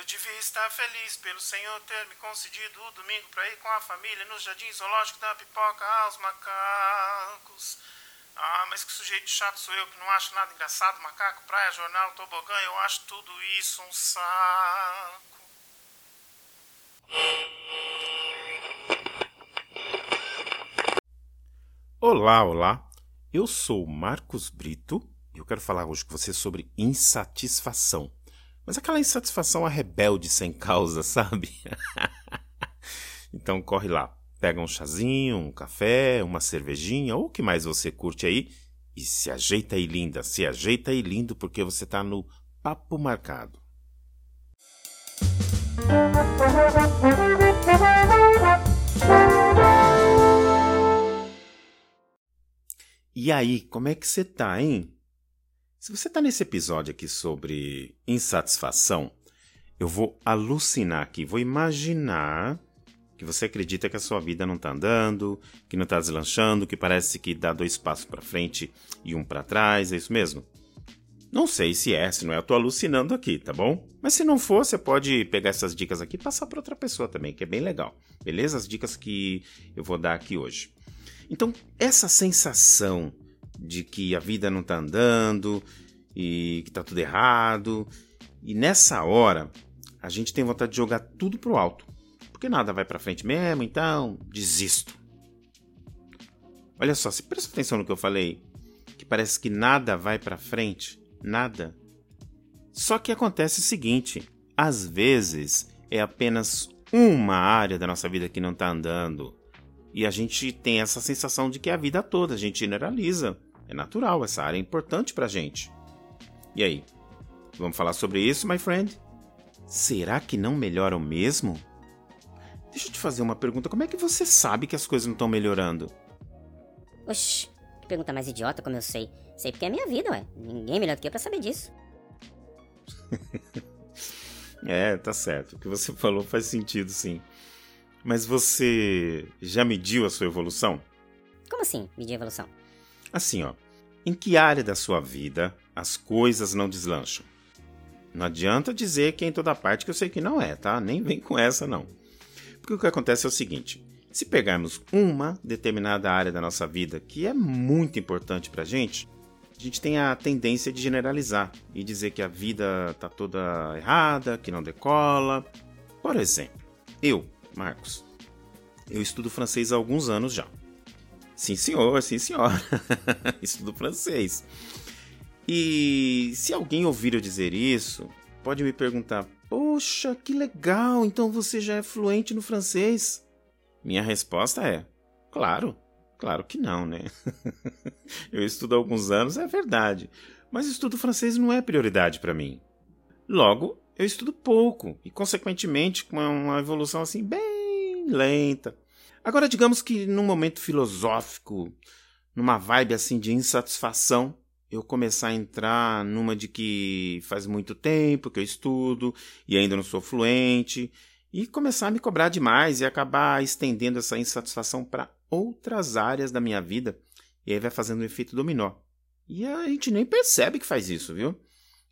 Eu devia estar feliz pelo Senhor ter me concedido o domingo para ir com a família no jardim zoológico da pipoca aos macacos. Ah, mas que sujeito chato sou eu que não acho nada engraçado. Macaco, praia, jornal, tobogã, eu acho tudo isso um saco. Olá, olá. Eu sou Marcos Brito e eu quero falar hoje com você sobre insatisfação. Mas aquela insatisfação a rebelde sem causa, sabe? então corre lá, pega um chazinho, um café, uma cervejinha ou o que mais você curte aí e se ajeita aí linda, se ajeita aí lindo porque você tá no papo marcado. E aí, como é que você tá, hein? Se você tá nesse episódio aqui sobre insatisfação, eu vou alucinar aqui, vou imaginar que você acredita que a sua vida não tá andando, que não tá deslanchando, que parece que dá dois passos para frente e um para trás, é isso mesmo? Não sei se é, se não é, eu tô alucinando aqui, tá bom? Mas se não for, você pode pegar essas dicas aqui e passar para outra pessoa também, que é bem legal. Beleza? As dicas que eu vou dar aqui hoje. Então, essa sensação de que a vida não tá andando e que tá tudo errado, e nessa hora a gente tem vontade de jogar tudo pro alto. Porque nada vai para frente mesmo, então desisto. Olha só, se presta atenção no que eu falei, que parece que nada vai para frente, nada. Só que acontece o seguinte: às vezes é apenas uma área da nossa vida que não está andando. E a gente tem essa sensação de que é a vida toda, a gente generaliza. É natural, essa área é importante pra gente. E aí? Vamos falar sobre isso, my friend? Será que não melhora o mesmo? Deixa eu te fazer uma pergunta: como é que você sabe que as coisas não estão melhorando? Oxi, que pergunta mais idiota, como eu sei. Sei porque é minha vida, ué. Ninguém melhor do que eu pra saber disso. é, tá certo. O que você falou faz sentido, sim. Mas você já mediu a sua evolução? Como assim, medir a evolução? Assim, ó. Em que área da sua vida as coisas não deslancham? Não adianta dizer que é em toda parte que eu sei que não é, tá? Nem vem com essa, não. Porque o que acontece é o seguinte: se pegarmos uma determinada área da nossa vida que é muito importante pra gente, a gente tem a tendência de generalizar e dizer que a vida tá toda errada, que não decola. Por exemplo, eu, Marcos. Eu estudo francês há alguns anos já. Sim, senhor, sim, senhora. estudo francês. E se alguém ouvir eu dizer isso, pode me perguntar: Poxa, que legal, então você já é fluente no francês? Minha resposta é: Claro, claro que não, né? eu estudo há alguns anos, é verdade, mas estudo francês não é prioridade para mim. Logo, eu estudo pouco e, consequentemente, com uma evolução assim bem lenta. Agora, digamos que num momento filosófico, numa vibe assim de insatisfação, eu começar a entrar numa de que faz muito tempo que eu estudo e ainda não sou fluente, e começar a me cobrar demais e acabar estendendo essa insatisfação para outras áreas da minha vida, e aí vai fazendo um efeito dominó. E a gente nem percebe que faz isso, viu?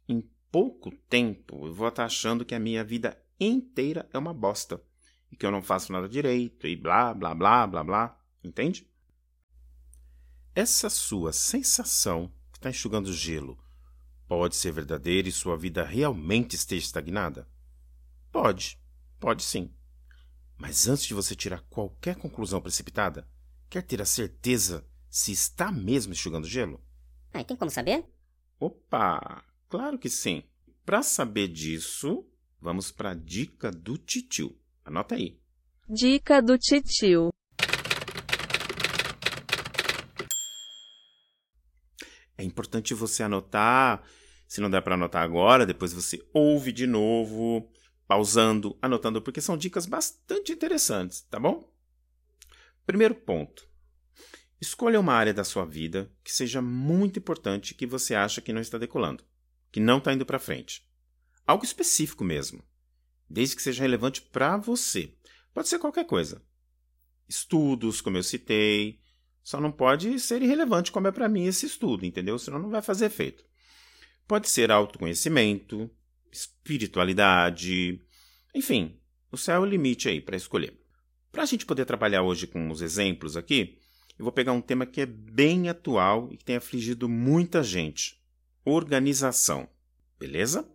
Em pouco tempo eu vou estar achando que a minha vida inteira é uma bosta e que eu não faço nada direito e blá blá blá blá blá, entende? Essa sua sensação que está enxugando gelo pode ser verdadeira e sua vida realmente esteja estagnada? Pode, pode sim. Mas antes de você tirar qualquer conclusão precipitada, quer ter a certeza se está mesmo enxugando gelo? Ah, e tem como saber? Opa! Claro que sim. Para saber disso, vamos para a dica do titio. Anota aí. Dica do titio. É importante você anotar. Se não der para anotar agora, depois você ouve de novo, pausando, anotando, porque são dicas bastante interessantes, tá bom? Primeiro ponto. Escolha uma área da sua vida que seja muito importante que você acha que não está decolando que não está indo para frente. Algo específico mesmo, desde que seja relevante para você. Pode ser qualquer coisa. Estudos, como eu citei, só não pode ser irrelevante como é para mim esse estudo, entendeu? Senão não vai fazer efeito. Pode ser autoconhecimento, espiritualidade. Enfim, o céu é o limite aí para escolher. Para a gente poder trabalhar hoje com os exemplos aqui, eu vou pegar um tema que é bem atual e que tem afligido muita gente: organização. Beleza?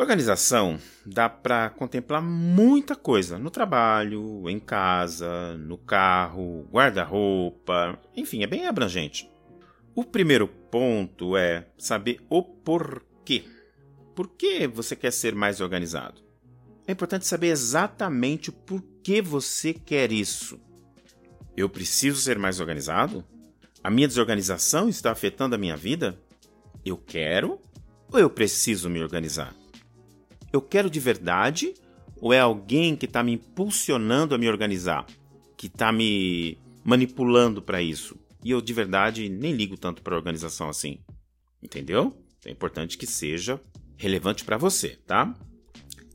Organização dá para contemplar muita coisa no trabalho, em casa, no carro, guarda-roupa, enfim, é bem abrangente. O primeiro ponto é saber o porquê. Por que você quer ser mais organizado? É importante saber exatamente o porquê você quer isso. Eu preciso ser mais organizado? A minha desorganização está afetando a minha vida? Eu quero ou eu preciso me organizar? Eu quero de verdade ou é alguém que está me impulsionando a me organizar? Que está me manipulando para isso? E eu de verdade nem ligo tanto para organização assim. Entendeu? É importante que seja relevante para você, tá?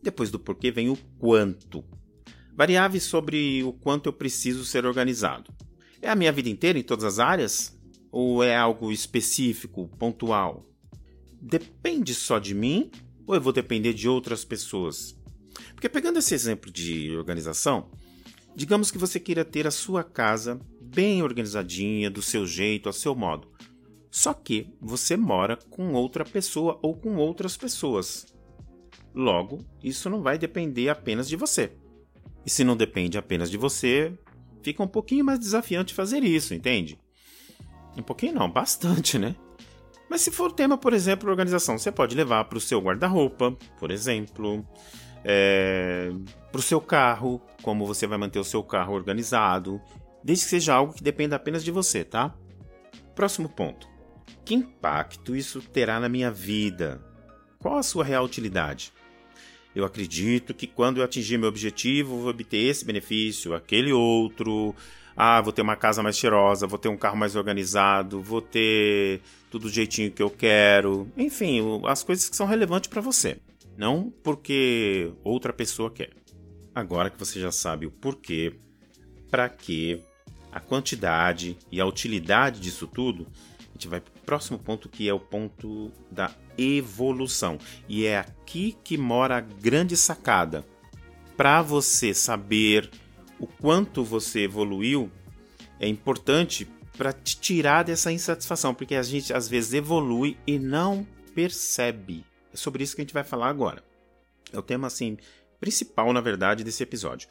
Depois do porquê vem o quanto. Variáveis sobre o quanto eu preciso ser organizado. É a minha vida inteira em todas as áreas? Ou é algo específico, pontual? Depende só de mim ou eu vou depender de outras pessoas? Porque pegando esse exemplo de organização, digamos que você queira ter a sua casa bem organizadinha, do seu jeito, a seu modo. Só que você mora com outra pessoa ou com outras pessoas. Logo, isso não vai depender apenas de você. E se não depende apenas de você, fica um pouquinho mais desafiante fazer isso, entende? Um pouquinho não, bastante, né? Mas se for tema, por exemplo, organização, você pode levar para o seu guarda-roupa, por exemplo, é, para o seu carro, como você vai manter o seu carro organizado, desde que seja algo que dependa apenas de você, tá? Próximo ponto. Que impacto isso terá na minha vida? Qual a sua real utilidade? Eu acredito que quando eu atingir meu objetivo, vou obter esse benefício, aquele outro, ah, vou ter uma casa mais cheirosa, vou ter um carro mais organizado, vou ter tudo do jeitinho que eu quero. Enfim, as coisas que são relevantes para você, não porque outra pessoa quer. Agora que você já sabe o porquê, para quê, a quantidade e a utilidade disso tudo, a gente vai para o próximo ponto que é o ponto da evolução. E é aqui que mora a grande sacada. Para você saber o quanto você evoluiu é importante para te tirar dessa insatisfação, porque a gente às vezes evolui e não percebe. É sobre isso que a gente vai falar agora. É o tema assim principal, na verdade, desse episódio.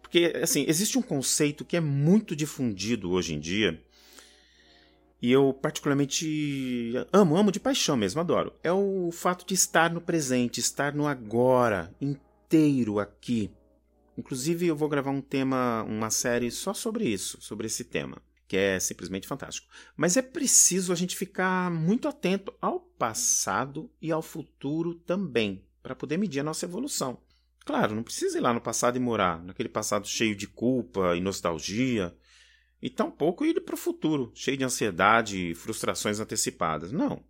Porque assim, existe um conceito que é muito difundido hoje em dia, e eu particularmente amo, amo de paixão mesmo, adoro. É o fato de estar no presente, estar no agora, inteiro aqui. Inclusive, eu vou gravar um tema, uma série só sobre isso, sobre esse tema, que é simplesmente fantástico. Mas é preciso a gente ficar muito atento ao passado e ao futuro também, para poder medir a nossa evolução. Claro, não precisa ir lá no passado e morar, naquele passado cheio de culpa e nostalgia, e tampouco ir para o futuro, cheio de ansiedade e frustrações antecipadas. Não.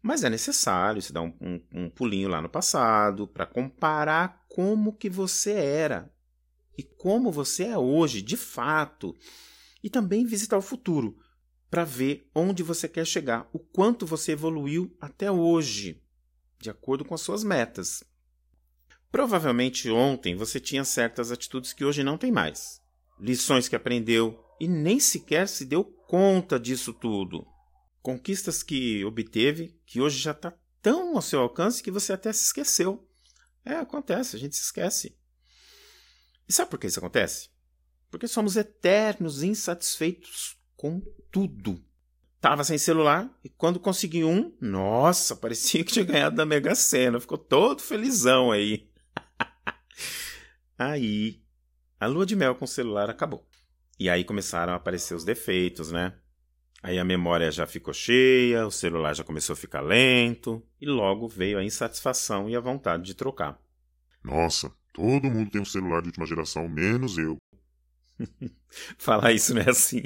Mas é necessário se dar um, um, um pulinho lá no passado para comparar como que você era e como você é hoje, de fato, e também visitar o futuro para ver onde você quer chegar, o quanto você evoluiu até hoje, de acordo com as suas metas. Provavelmente ontem você tinha certas atitudes que hoje não tem mais, lições que aprendeu e nem sequer se deu conta disso tudo. Conquistas que obteve que hoje já está tão ao seu alcance que você até se esqueceu. É, acontece, a gente se esquece. E sabe por que isso acontece? Porque somos eternos insatisfeitos com tudo. Tava sem celular e quando consegui um, nossa, parecia que tinha ganhado da Mega Sena. Ficou todo felizão aí. aí, a lua de mel com o celular acabou. E aí começaram a aparecer os defeitos, né? Aí a memória já ficou cheia, o celular já começou a ficar lento, e logo veio a insatisfação e a vontade de trocar. Nossa, Todo mundo tem um celular de última geração, menos eu. Falar isso não é assim.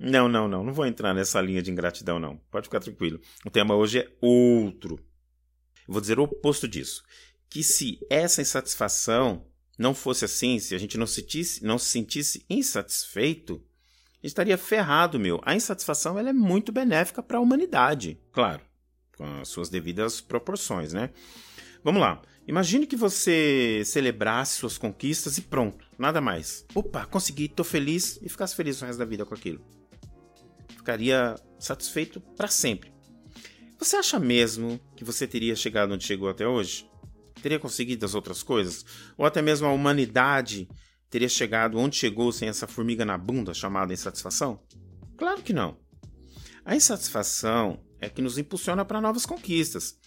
não, não, não. Não vou entrar nessa linha de ingratidão, não. Pode ficar tranquilo. O tema hoje é outro. Vou dizer o oposto disso. Que se essa insatisfação não fosse assim, se a gente não se sentisse, não se sentisse insatisfeito, estaria ferrado, meu. A insatisfação ela é muito benéfica para a humanidade, claro. com as suas devidas proporções, né? Vamos lá. Imagine que você celebrasse suas conquistas e pronto, nada mais. Opa, consegui, tô feliz e ficasse feliz o resto da vida com aquilo. Ficaria satisfeito para sempre. Você acha mesmo que você teria chegado onde chegou até hoje? Teria conseguido as outras coisas? Ou até mesmo a humanidade teria chegado onde chegou sem essa formiga na bunda chamada insatisfação? Claro que não. A insatisfação é que nos impulsiona para novas conquistas.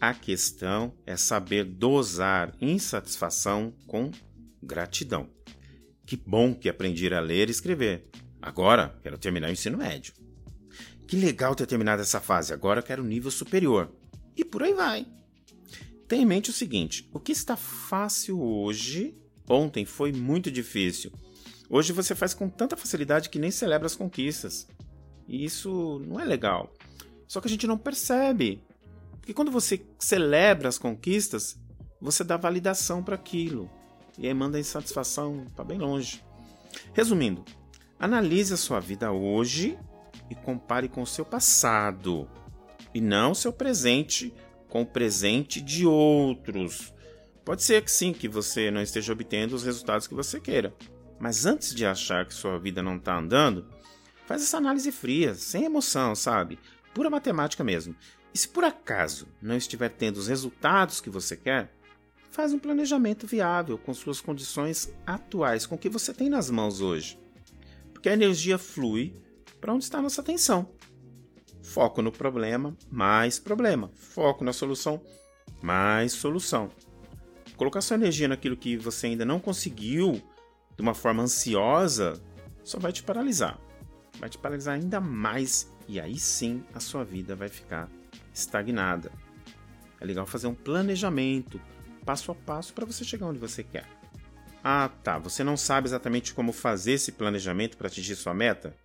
A questão é saber dosar insatisfação com gratidão. Que bom que aprendi a ler e escrever. Agora quero terminar o ensino médio. Que legal ter terminado essa fase, agora quero nível superior. E por aí vai. Tenha em mente o seguinte: o que está fácil hoje, ontem foi muito difícil. Hoje você faz com tanta facilidade que nem celebra as conquistas. E isso não é legal. Só que a gente não percebe. Porque quando você celebra as conquistas, você dá validação para aquilo. E aí manda a insatisfação para bem longe. Resumindo, analise a sua vida hoje e compare com o seu passado. E não seu presente com o presente de outros. Pode ser que sim, que você não esteja obtendo os resultados que você queira. Mas antes de achar que sua vida não está andando, faz essa análise fria, sem emoção, sabe? Pura matemática mesmo. E se por acaso não estiver tendo os resultados que você quer, faz um planejamento viável com suas condições atuais, com o que você tem nas mãos hoje. Porque a energia flui para onde está a nossa atenção. Foco no problema, mais problema. Foco na solução, mais solução. Colocar sua energia naquilo que você ainda não conseguiu de uma forma ansiosa só vai te paralisar. Vai te paralisar ainda mais e aí sim a sua vida vai ficar estagnada. É legal fazer um planejamento, passo a passo, para você chegar onde você quer. Ah, tá. Você não sabe exatamente como fazer esse planejamento para atingir sua meta?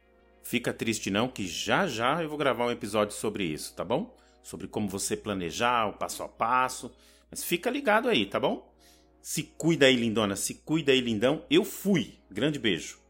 Fica triste não, que já já eu vou gravar um episódio sobre isso, tá bom? Sobre como você planejar o passo a passo. Mas fica ligado aí, tá bom? Se cuida aí, lindona. Se cuida aí, lindão. Eu fui. Grande beijo.